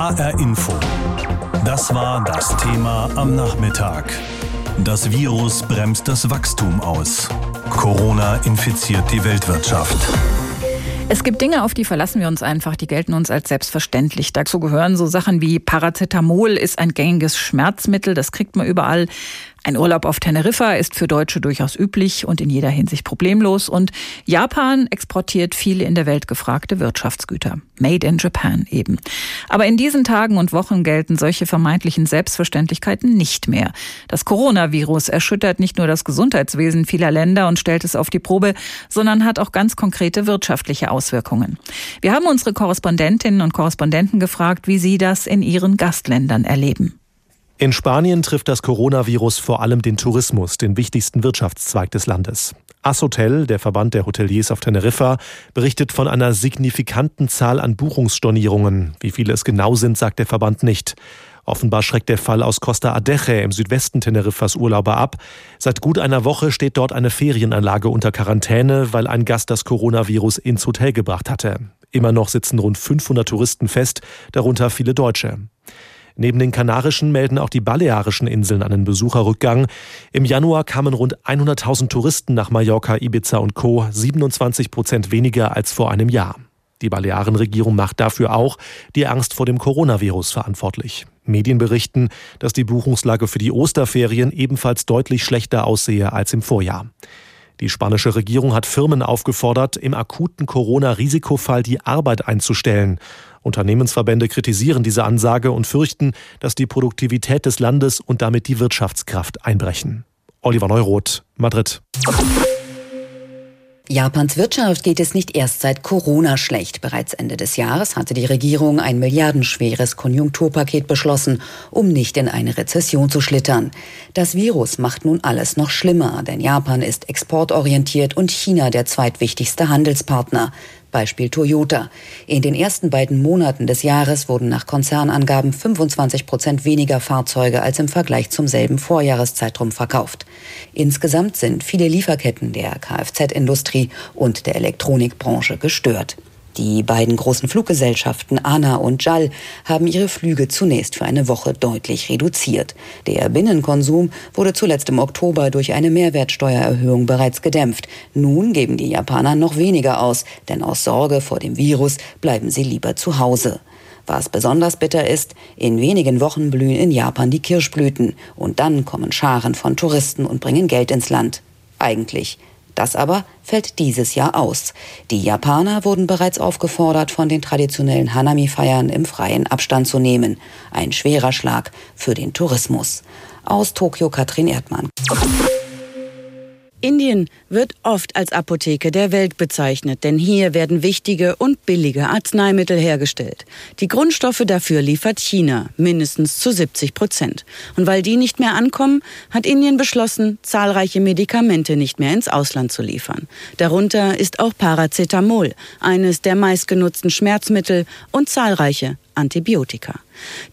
HR Info. Das war das Thema am Nachmittag. Das Virus bremst das Wachstum aus. Corona infiziert die Weltwirtschaft. Es gibt Dinge, auf die verlassen wir uns einfach, die gelten uns als selbstverständlich. Dazu gehören so Sachen wie Paracetamol ist ein gängiges Schmerzmittel, das kriegt man überall. Ein Urlaub auf Teneriffa ist für Deutsche durchaus üblich und in jeder Hinsicht problemlos. Und Japan exportiert viele in der Welt gefragte Wirtschaftsgüter. Made in Japan eben. Aber in diesen Tagen und Wochen gelten solche vermeintlichen Selbstverständlichkeiten nicht mehr. Das Coronavirus erschüttert nicht nur das Gesundheitswesen vieler Länder und stellt es auf die Probe, sondern hat auch ganz konkrete wirtschaftliche Auswirkungen. Wir haben unsere Korrespondentinnen und Korrespondenten gefragt, wie sie das in ihren Gastländern erleben. In Spanien trifft das Coronavirus vor allem den Tourismus, den wichtigsten Wirtschaftszweig des Landes. Ashotel, der Verband der Hoteliers auf Teneriffa, berichtet von einer signifikanten Zahl an Buchungsstornierungen. Wie viele es genau sind, sagt der Verband nicht. Offenbar schreckt der Fall aus Costa Adeje im Südwesten Teneriffas Urlauber ab. Seit gut einer Woche steht dort eine Ferienanlage unter Quarantäne, weil ein Gast das Coronavirus ins Hotel gebracht hatte. Immer noch sitzen rund 500 Touristen fest, darunter viele Deutsche. Neben den Kanarischen melden auch die Balearischen Inseln einen Besucherrückgang. Im Januar kamen rund 100.000 Touristen nach Mallorca, Ibiza und Co. 27 Prozent weniger als vor einem Jahr. Die Balearenregierung macht dafür auch die Angst vor dem Coronavirus verantwortlich. Medien berichten, dass die Buchungslage für die Osterferien ebenfalls deutlich schlechter aussehe als im Vorjahr. Die spanische Regierung hat Firmen aufgefordert, im akuten Corona-Risikofall die Arbeit einzustellen. Unternehmensverbände kritisieren diese Ansage und fürchten, dass die Produktivität des Landes und damit die Wirtschaftskraft einbrechen. Oliver Neuroth, Madrid. Japans Wirtschaft geht es nicht erst seit Corona schlecht. Bereits Ende des Jahres hatte die Regierung ein milliardenschweres Konjunkturpaket beschlossen, um nicht in eine Rezession zu schlittern. Das Virus macht nun alles noch schlimmer, denn Japan ist exportorientiert und China der zweitwichtigste Handelspartner. Beispiel Toyota. In den ersten beiden Monaten des Jahres wurden nach Konzernangaben 25 Prozent weniger Fahrzeuge als im Vergleich zum selben Vorjahreszeitraum verkauft. Insgesamt sind viele Lieferketten der Kfz-Industrie und der Elektronikbranche gestört. Die beiden großen Fluggesellschaften ANA und JAL haben ihre Flüge zunächst für eine Woche deutlich reduziert. Der Binnenkonsum wurde zuletzt im Oktober durch eine Mehrwertsteuererhöhung bereits gedämpft. Nun geben die Japaner noch weniger aus, denn aus Sorge vor dem Virus bleiben sie lieber zu Hause. Was besonders bitter ist, in wenigen Wochen blühen in Japan die Kirschblüten und dann kommen Scharen von Touristen und bringen Geld ins Land. Eigentlich das aber fällt dieses Jahr aus. Die Japaner wurden bereits aufgefordert, von den traditionellen Hanami-Feiern im freien Abstand zu nehmen. Ein schwerer Schlag für den Tourismus. Aus Tokio Katrin Erdmann. Indien wird oft als Apotheke der Welt bezeichnet, denn hier werden wichtige und billige Arzneimittel hergestellt. Die Grundstoffe dafür liefert China, mindestens zu 70 Prozent. Und weil die nicht mehr ankommen, hat Indien beschlossen, zahlreiche Medikamente nicht mehr ins Ausland zu liefern. Darunter ist auch Paracetamol, eines der meistgenutzten Schmerzmittel und zahlreiche Antibiotika.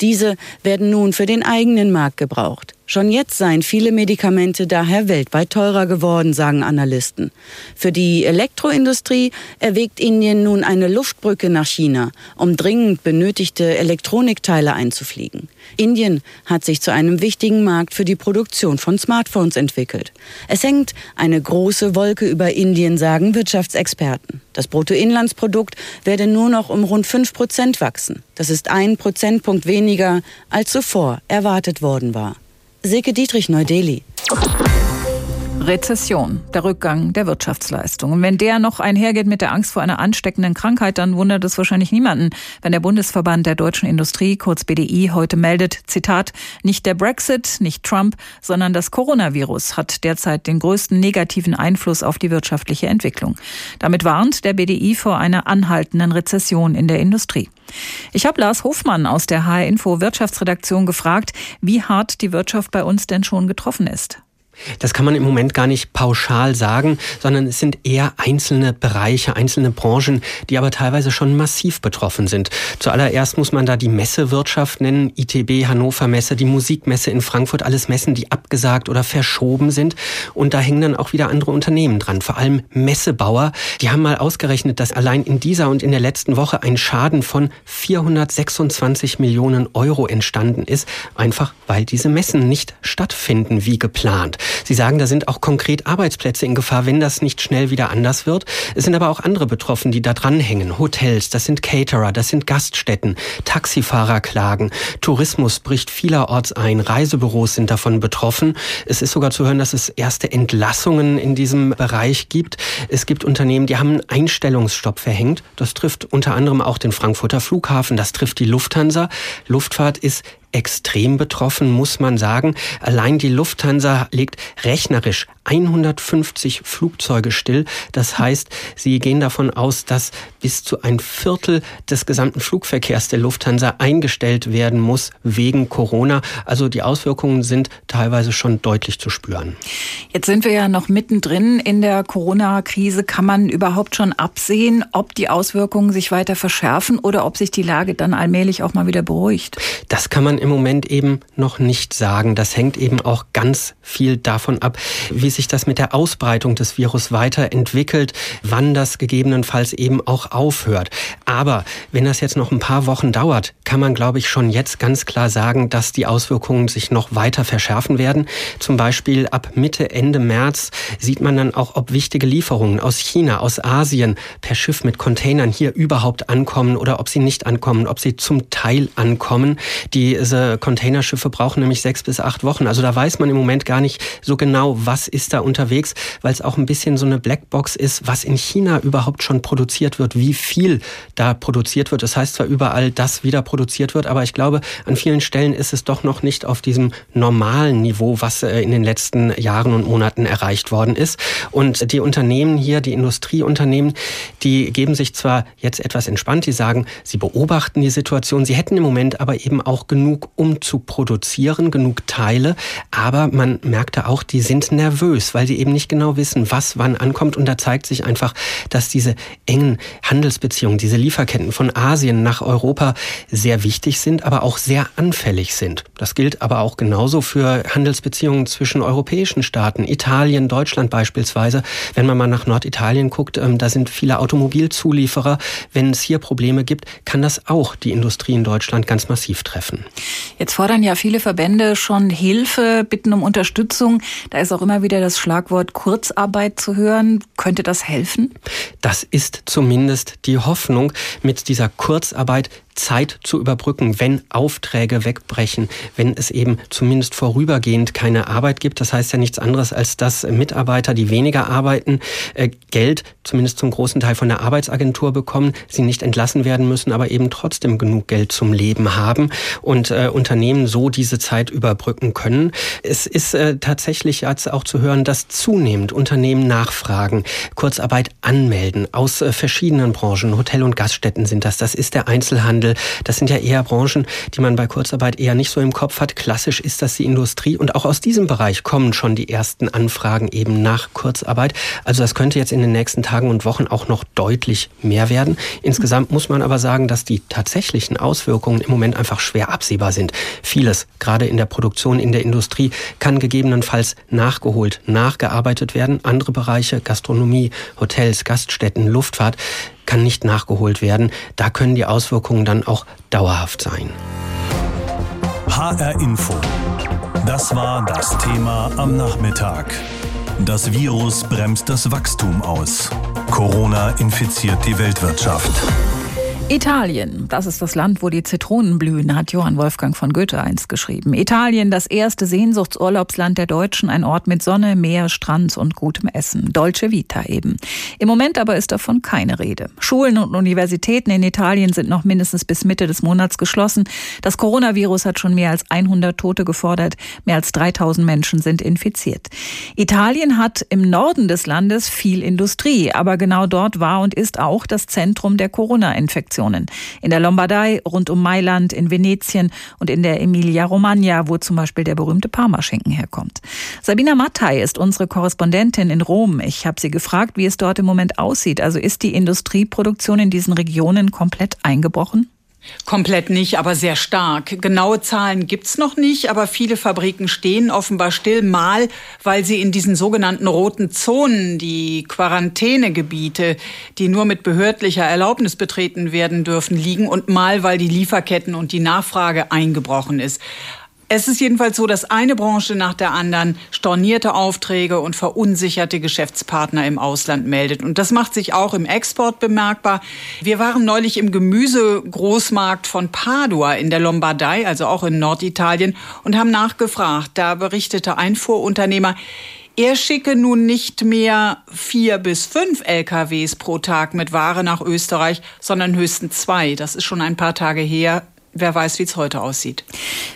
Diese werden nun für den eigenen Markt gebraucht. Schon jetzt seien viele Medikamente daher weltweit teurer geworden, sagen Analysten. Für die Elektroindustrie erwägt Indien nun eine Luftbrücke nach China, um dringend benötigte Elektronikteile einzufliegen. Indien hat sich zu einem wichtigen Markt für die Produktion von Smartphones entwickelt. Es hängt eine große Wolke über Indien, sagen Wirtschaftsexperten. Das Bruttoinlandsprodukt werde nur noch um rund fünf Prozent wachsen. Das ist ein Prozentpunkt weniger, als zuvor erwartet worden war. Silke Dietrich, Neu-Delhi. Rezession, der Rückgang der Wirtschaftsleistung. Und wenn der noch einhergeht mit der Angst vor einer ansteckenden Krankheit, dann wundert es wahrscheinlich niemanden, wenn der Bundesverband der deutschen Industrie, kurz BDI, heute meldet, Zitat, nicht der Brexit, nicht Trump, sondern das Coronavirus hat derzeit den größten negativen Einfluss auf die wirtschaftliche Entwicklung. Damit warnt der BDI vor einer anhaltenden Rezession in der Industrie. Ich habe Lars Hofmann aus der HR Info Wirtschaftsredaktion gefragt, wie hart die Wirtschaft bei uns denn schon getroffen ist. Das kann man im Moment gar nicht pauschal sagen, sondern es sind eher einzelne Bereiche, einzelne Branchen, die aber teilweise schon massiv betroffen sind. Zuallererst muss man da die Messewirtschaft nennen, ITB, Hannover Messe, die Musikmesse in Frankfurt, alles Messen, die abgesagt oder verschoben sind. Und da hängen dann auch wieder andere Unternehmen dran, vor allem Messebauer. Die haben mal ausgerechnet, dass allein in dieser und in der letzten Woche ein Schaden von 426 Millionen Euro entstanden ist, einfach weil diese Messen nicht stattfinden wie geplant. Sie sagen, da sind auch konkret Arbeitsplätze in Gefahr, wenn das nicht schnell wieder anders wird. Es sind aber auch andere betroffen, die da dranhängen. Hotels, das sind Caterer, das sind Gaststätten, Taxifahrer klagen, Tourismus bricht vielerorts ein, Reisebüros sind davon betroffen. Es ist sogar zu hören, dass es erste Entlassungen in diesem Bereich gibt. Es gibt Unternehmen, die haben einen Einstellungsstopp verhängt. Das trifft unter anderem auch den Frankfurter Flughafen, das trifft die Lufthansa. Luftfahrt ist extrem betroffen, muss man sagen. Allein die Lufthansa legt rechnerisch 150 Flugzeuge still. Das heißt, sie gehen davon aus, dass bis zu ein Viertel des gesamten Flugverkehrs der Lufthansa eingestellt werden muss wegen Corona. Also die Auswirkungen sind teilweise schon deutlich zu spüren. Jetzt sind wir ja noch mittendrin in der Corona-Krise. Kann man überhaupt schon absehen, ob die Auswirkungen sich weiter verschärfen oder ob sich die Lage dann allmählich auch mal wieder beruhigt? Das kann man im Moment eben noch nicht sagen. Das hängt eben auch ganz viel davon ab, wie sich das mit der Ausbreitung des Virus weiterentwickelt, wann das gegebenenfalls eben auch aufhört. Aber wenn das jetzt noch ein paar Wochen dauert, kann man, glaube ich, schon jetzt ganz klar sagen, dass die Auswirkungen sich noch weiter verschärfen werden. Zum Beispiel ab Mitte, Ende März sieht man dann auch, ob wichtige Lieferungen aus China, aus Asien per Schiff mit Containern hier überhaupt ankommen oder ob sie nicht ankommen, ob sie zum Teil ankommen. Diese Containerschiffe brauchen nämlich sechs bis acht Wochen. Also da weiß man im Moment gar nicht so genau, was ist da unterwegs, weil es auch ein bisschen so eine Blackbox ist, was in China überhaupt schon produziert wird, wie viel da produziert wird. Das heißt zwar überall, dass wieder produziert wird, aber ich glaube, an vielen Stellen ist es doch noch nicht auf diesem normalen Niveau, was äh, in den letzten Jahren und Monaten erreicht worden ist. Und die Unternehmen hier, die Industrieunternehmen, die geben sich zwar jetzt etwas entspannt, die sagen, sie beobachten die Situation, sie hätten im Moment aber eben auch genug um zu produzieren, genug Teile. Aber man merkte auch, die sind nervös, weil sie eben nicht genau wissen, was wann ankommt. Und da zeigt sich einfach, dass diese engen Handelsbeziehungen, diese Lieferketten von Asien nach Europa sehr wichtig sind, aber auch sehr anfällig sind. Das gilt aber auch genauso für Handelsbeziehungen zwischen europäischen Staaten, Italien, Deutschland beispielsweise. Wenn man mal nach Norditalien guckt, ähm, da sind viele Automobilzulieferer. Wenn es hier Probleme gibt, kann das auch die Industrie in Deutschland ganz massiv treffen. Jetzt fordern ja viele Verbände schon Hilfe, bitten um Unterstützung. Da ist auch immer wieder das Schlagwort Kurzarbeit zu hören. Könnte das helfen? Das ist zumindest die Hoffnung. Mit dieser Kurzarbeit Zeit zu überbrücken, wenn Aufträge wegbrechen, wenn es eben zumindest vorübergehend keine Arbeit gibt. Das heißt ja nichts anderes, als dass Mitarbeiter, die weniger arbeiten, äh, Geld zumindest zum großen Teil von der Arbeitsagentur bekommen, sie nicht entlassen werden müssen, aber eben trotzdem genug Geld zum Leben haben und äh, Unternehmen so diese Zeit überbrücken können. Es ist äh, tatsächlich jetzt auch zu hören, dass zunehmend Unternehmen nachfragen, Kurzarbeit anmelden aus äh, verschiedenen Branchen, Hotel- und Gaststätten sind das, das ist der Einzelhandel, Einzelhandel. Das sind ja eher Branchen, die man bei Kurzarbeit eher nicht so im Kopf hat. Klassisch ist das die Industrie und auch aus diesem Bereich kommen schon die ersten Anfragen eben nach Kurzarbeit. Also das könnte jetzt in den nächsten Tagen und Wochen auch noch deutlich mehr werden. Insgesamt muss man aber sagen, dass die tatsächlichen Auswirkungen im Moment einfach schwer absehbar sind. Vieles, gerade in der Produktion, in der Industrie, kann gegebenenfalls nachgeholt, nachgearbeitet werden. Andere Bereiche, Gastronomie, Hotels, Gaststätten, Luftfahrt, kann nicht nachgeholt werden. Da können die Auswirkungen dann auch dauerhaft sein. HR Info. Das war das Thema am Nachmittag. Das Virus bremst das Wachstum aus. Corona infiziert die Weltwirtschaft. Italien, das ist das Land, wo die Zitronen blühen, hat Johann Wolfgang von Goethe einst geschrieben. Italien, das erste Sehnsuchtsurlaubsland der Deutschen, ein Ort mit Sonne, Meer, Strand und gutem Essen. Dolce Vita eben. Im Moment aber ist davon keine Rede. Schulen und Universitäten in Italien sind noch mindestens bis Mitte des Monats geschlossen. Das Coronavirus hat schon mehr als 100 Tote gefordert. Mehr als 3000 Menschen sind infiziert. Italien hat im Norden des Landes viel Industrie, aber genau dort war und ist auch das Zentrum der Corona-Infektion. Produktionen. In der Lombardei, rund um Mailand, in Venetien und in der Emilia-Romagna, wo zum Beispiel der berühmte Parmaschinken herkommt. Sabina Mattei ist unsere Korrespondentin in Rom. Ich habe sie gefragt, wie es dort im Moment aussieht. Also ist die Industrieproduktion in diesen Regionen komplett eingebrochen? Komplett nicht, aber sehr stark. Genaue Zahlen gibt's noch nicht, aber viele Fabriken stehen offenbar still, mal weil sie in diesen sogenannten roten Zonen, die Quarantänegebiete, die nur mit behördlicher Erlaubnis betreten werden dürfen, liegen und mal weil die Lieferketten und die Nachfrage eingebrochen ist. Es ist jedenfalls so, dass eine Branche nach der anderen stornierte Aufträge und verunsicherte Geschäftspartner im Ausland meldet. Und das macht sich auch im Export bemerkbar. Wir waren neulich im Gemüsegroßmarkt von Padua in der Lombardei, also auch in Norditalien, und haben nachgefragt. Da berichtete ein Vorunternehmer, er schicke nun nicht mehr vier bis fünf LKWs pro Tag mit Ware nach Österreich, sondern höchstens zwei. Das ist schon ein paar Tage her wer weiß, wie es heute aussieht.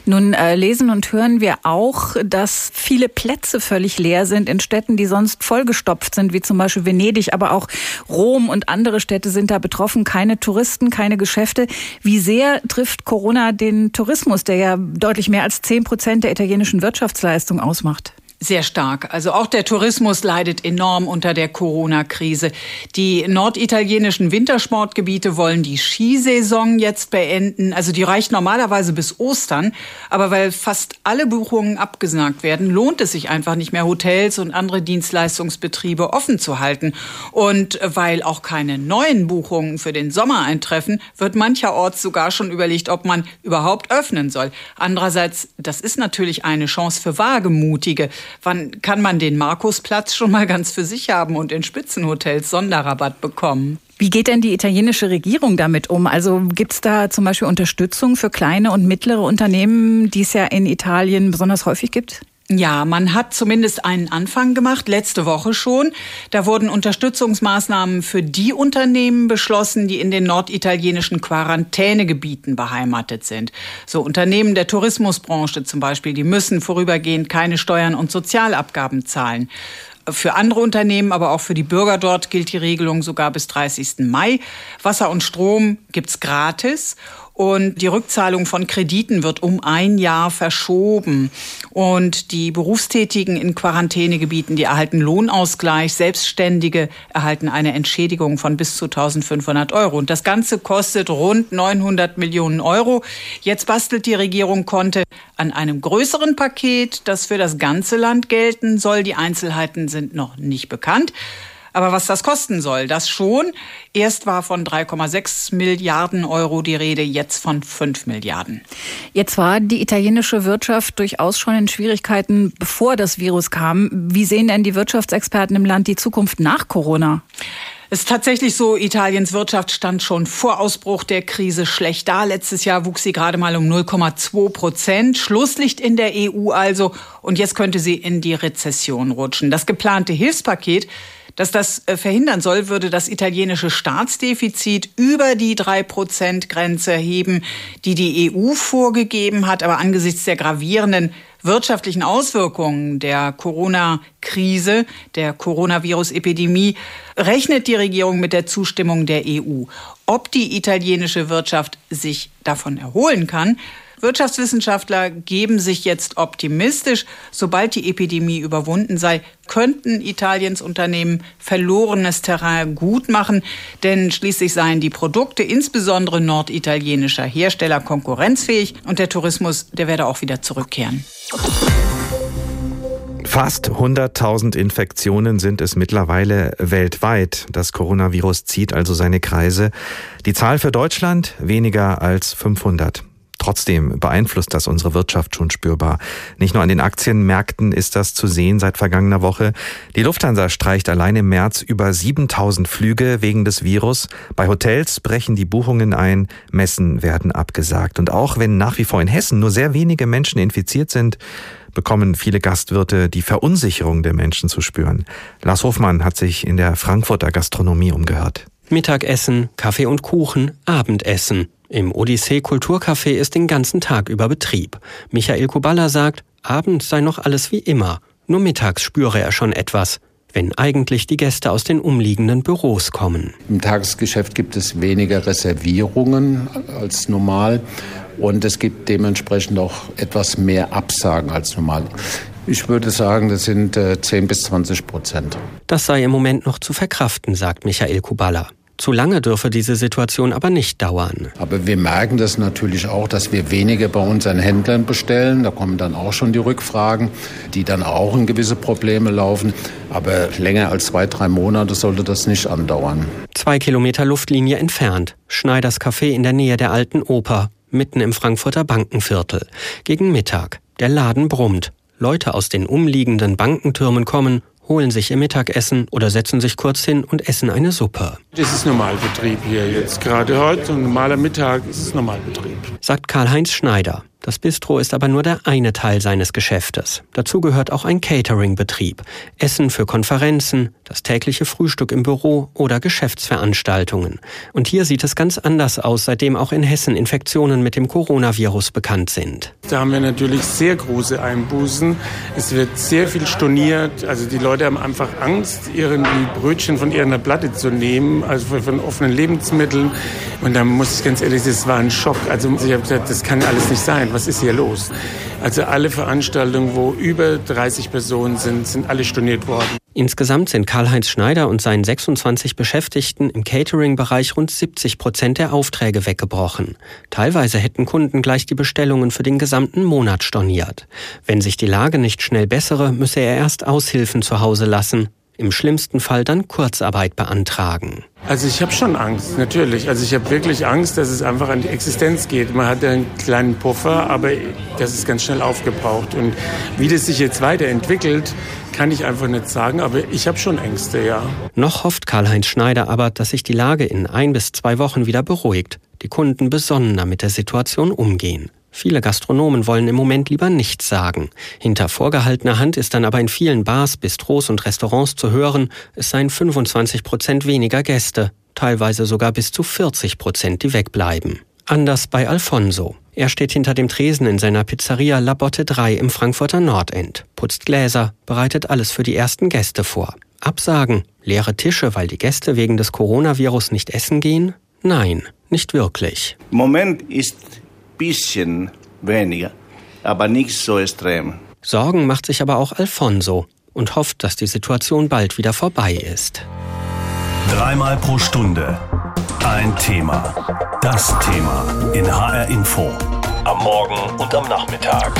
Nun äh, lesen und hören wir auch, dass viele Plätze völlig leer sind in Städten, die sonst vollgestopft sind, wie zum Beispiel Venedig, aber auch Rom und andere Städte sind da betroffen. Keine Touristen, keine Geschäfte. Wie sehr trifft Corona den Tourismus, der ja deutlich mehr als zehn Prozent der italienischen Wirtschaftsleistung ausmacht? Sehr stark. Also auch der Tourismus leidet enorm unter der Corona-Krise. Die norditalienischen Wintersportgebiete wollen die Skisaison jetzt beenden. Also die reicht normalerweise bis Ostern. Aber weil fast alle Buchungen abgesagt werden, lohnt es sich einfach nicht mehr, Hotels und andere Dienstleistungsbetriebe offen zu halten. Und weil auch keine neuen Buchungen für den Sommer eintreffen, wird mancherorts sogar schon überlegt, ob man überhaupt öffnen soll. Andererseits, das ist natürlich eine Chance für Wagemutige. Wann kann man den Markusplatz schon mal ganz für sich haben und in Spitzenhotels Sonderrabatt bekommen? Wie geht denn die italienische Regierung damit um? Also gibt es da zum Beispiel Unterstützung für kleine und mittlere Unternehmen, die es ja in Italien besonders häufig gibt? Ja, man hat zumindest einen Anfang gemacht, letzte Woche schon. Da wurden Unterstützungsmaßnahmen für die Unternehmen beschlossen, die in den norditalienischen Quarantänegebieten beheimatet sind. So Unternehmen der Tourismusbranche zum Beispiel, die müssen vorübergehend keine Steuern und Sozialabgaben zahlen. Für andere Unternehmen, aber auch für die Bürger dort gilt die Regelung sogar bis 30. Mai. Wasser und Strom gibt's gratis und die Rückzahlung von Krediten wird um ein Jahr verschoben. Und die Berufstätigen in Quarantänegebieten, die erhalten Lohnausgleich. Selbstständige erhalten eine Entschädigung von bis zu 1500 Euro. Und das Ganze kostet rund 900 Millionen Euro. Jetzt bastelt die Regierung Konte an einem größeren Paket, das für das ganze Land gelten soll. Die Einzelheiten sind noch nicht bekannt. Aber was das kosten soll, das schon. Erst war von 3,6 Milliarden Euro die Rede, jetzt von 5 Milliarden. Jetzt war die italienische Wirtschaft durchaus schon in Schwierigkeiten, bevor das Virus kam. Wie sehen denn die Wirtschaftsexperten im Land die Zukunft nach Corona? Es ist tatsächlich so, Italiens Wirtschaft stand schon vor Ausbruch der Krise schlecht da. Letztes Jahr wuchs sie gerade mal um 0,2 Prozent. Schlusslicht in der EU also. Und jetzt könnte sie in die Rezession rutschen. Das geplante Hilfspaket dass das äh, verhindern soll, würde das italienische Staatsdefizit über die 3-Prozent-Grenze heben, die die EU vorgegeben hat. Aber angesichts der gravierenden wirtschaftlichen Auswirkungen der Corona-Krise, der Coronavirus-Epidemie, rechnet die Regierung mit der Zustimmung der EU. Ob die italienische Wirtschaft sich davon erholen kann, Wirtschaftswissenschaftler geben sich jetzt optimistisch. Sobald die Epidemie überwunden sei, könnten Italiens Unternehmen verlorenes Terrain gut machen, denn schließlich seien die Produkte insbesondere norditalienischer Hersteller konkurrenzfähig und der Tourismus, der werde auch wieder zurückkehren. Fast 100.000 Infektionen sind es mittlerweile weltweit. Das Coronavirus zieht also seine Kreise. Die Zahl für Deutschland weniger als 500. Trotzdem beeinflusst das unsere Wirtschaft schon spürbar. Nicht nur an den Aktienmärkten ist das zu sehen seit vergangener Woche. Die Lufthansa streicht allein im März über 7000 Flüge wegen des Virus. Bei Hotels brechen die Buchungen ein, Messen werden abgesagt. Und auch wenn nach wie vor in Hessen nur sehr wenige Menschen infiziert sind, bekommen viele Gastwirte die Verunsicherung der Menschen zu spüren. Lars Hofmann hat sich in der Frankfurter Gastronomie umgehört. Mittagessen, Kaffee und Kuchen, Abendessen. Im Odyssee Kulturcafé ist den ganzen Tag über Betrieb. Michael Kuballa sagt, abends sei noch alles wie immer. Nur mittags spüre er schon etwas. wenn eigentlich die Gäste aus den umliegenden Büros kommen. Im Tagesgeschäft gibt es weniger Reservierungen als normal und es gibt dementsprechend auch etwas mehr Absagen als normal. Ich würde sagen, das sind 10 äh, bis 20 Prozent. Das sei im Moment noch zu verkraften, sagt Michael Kubala. Zu lange dürfe diese Situation aber nicht dauern. Aber wir merken das natürlich auch, dass wir weniger bei unseren Händlern bestellen. Da kommen dann auch schon die Rückfragen, die dann auch in gewisse Probleme laufen. Aber länger als zwei, drei Monate sollte das nicht andauern. Zwei Kilometer Luftlinie entfernt. Schneiders Café in der Nähe der Alten Oper, mitten im Frankfurter Bankenviertel. Gegen Mittag. Der Laden brummt. Leute aus den umliegenden Bankentürmen kommen holen sich ihr Mittagessen oder setzen sich kurz hin und essen eine Suppe. Das ist Normalbetrieb hier jetzt. Gerade heute, ein normaler Mittag, ist es Normalbetrieb. Sagt Karl-Heinz Schneider. Das Bistro ist aber nur der eine Teil seines Geschäftes. Dazu gehört auch ein Catering-Betrieb. Essen für Konferenzen, das tägliche Frühstück im Büro oder Geschäftsveranstaltungen. Und hier sieht es ganz anders aus, seitdem auch in Hessen Infektionen mit dem Coronavirus bekannt sind. Da haben wir natürlich sehr große Einbußen. Es wird sehr viel storniert. Also die Leute haben einfach Angst, ihren Brötchen von ihrer Platte zu nehmen, also von offenen Lebensmitteln. Und da muss ich ganz ehrlich, das war ein Schock. Also ich habe gesagt, das kann alles nicht sein. Was ist hier los? Also alle Veranstaltungen, wo über 30 Personen sind, sind alle storniert worden. Insgesamt sind Karl-Heinz Schneider und seinen 26 Beschäftigten im Catering-Bereich rund 70 Prozent der Aufträge weggebrochen. Teilweise hätten Kunden gleich die Bestellungen für den gesamten Monat storniert. Wenn sich die Lage nicht schnell bessere, müsse er erst Aushilfen zu Hause lassen im schlimmsten Fall dann Kurzarbeit beantragen. Also ich habe schon Angst, natürlich. Also ich habe wirklich Angst, dass es einfach an die Existenz geht. Man hat einen kleinen Puffer, aber das ist ganz schnell aufgebraucht. Und wie das sich jetzt weiterentwickelt, kann ich einfach nicht sagen, aber ich habe schon Ängste, ja. Noch hofft Karl-Heinz Schneider aber, dass sich die Lage in ein bis zwei Wochen wieder beruhigt, die Kunden besonnener mit der Situation umgehen. Viele Gastronomen wollen im Moment lieber nichts sagen. Hinter vorgehaltener Hand ist dann aber in vielen Bars, Bistros und Restaurants zu hören, es seien 25 Prozent weniger Gäste, teilweise sogar bis zu 40 Prozent, die wegbleiben. Anders bei Alfonso. Er steht hinter dem Tresen in seiner Pizzeria La Botte 3 im Frankfurter Nordend, putzt Gläser, bereitet alles für die ersten Gäste vor. Absagen, leere Tische, weil die Gäste wegen des Coronavirus nicht essen gehen? Nein, nicht wirklich. Moment ist bisschen weniger, aber nicht so extrem. Sorgen macht sich aber auch Alfonso und hofft, dass die Situation bald wieder vorbei ist. Dreimal pro Stunde ein Thema. Das Thema in HR Info. Am Morgen und am Nachmittag.